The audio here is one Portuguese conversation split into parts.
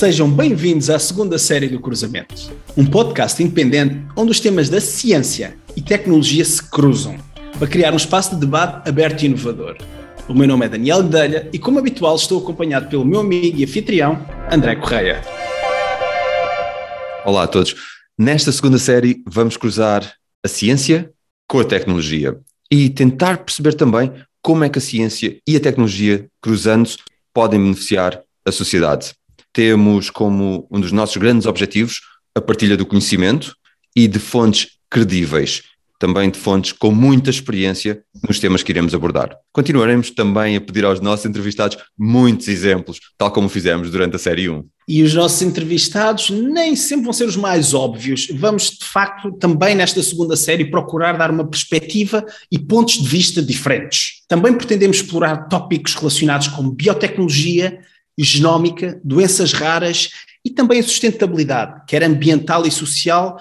Sejam bem-vindos à segunda série do Cruzamento, um podcast independente onde os temas da ciência e tecnologia se cruzam para criar um espaço de debate aberto e inovador. O meu nome é Daniel Guedelha e, como habitual, estou acompanhado pelo meu amigo e anfitrião, André Correia. Olá a todos. Nesta segunda série, vamos cruzar a ciência com a tecnologia e tentar perceber também como é que a ciência e a tecnologia, cruzando-se, podem beneficiar a sociedade. Temos como um dos nossos grandes objetivos a partilha do conhecimento e de fontes credíveis também de fontes com muita experiência nos temas que iremos abordar. Continuaremos também a pedir aos nossos entrevistados muitos exemplos, tal como fizemos durante a série 1. E os nossos entrevistados nem sempre vão ser os mais óbvios. Vamos, de facto, também nesta segunda série procurar dar uma perspectiva e pontos de vista diferentes. Também pretendemos explorar tópicos relacionados com biotecnologia, genómica, doenças raras e também a sustentabilidade, quer ambiental e social,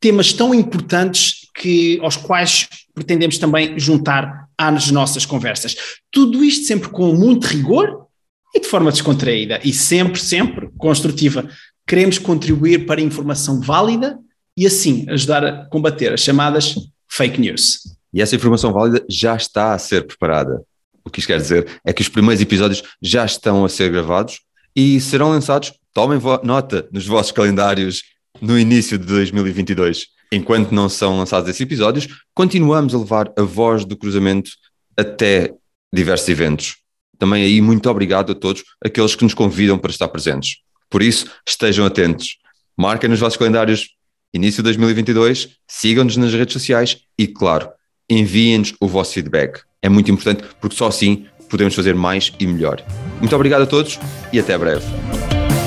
temas tão importantes que, aos quais pretendemos também juntar às nossas conversas. Tudo isto sempre com muito rigor e de forma descontraída e sempre, sempre construtiva. Queremos contribuir para informação válida e assim ajudar a combater as chamadas fake news. E essa informação válida já está a ser preparada. O que isto quer dizer é que os primeiros episódios já estão a ser gravados e serão lançados, tomem nota nos vossos calendários no início de 2022. Enquanto não são lançados esses episódios, continuamos a levar a voz do cruzamento até diversos eventos. Também aí, muito obrigado a todos aqueles que nos convidam para estar presentes. Por isso, estejam atentos. Marquem nos vossos calendários início de 2022, sigam-nos nas redes sociais e, claro, enviem-nos o vosso feedback. É muito importante porque só assim podemos fazer mais e melhor. Muito obrigado a todos e até breve.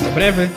Até breve.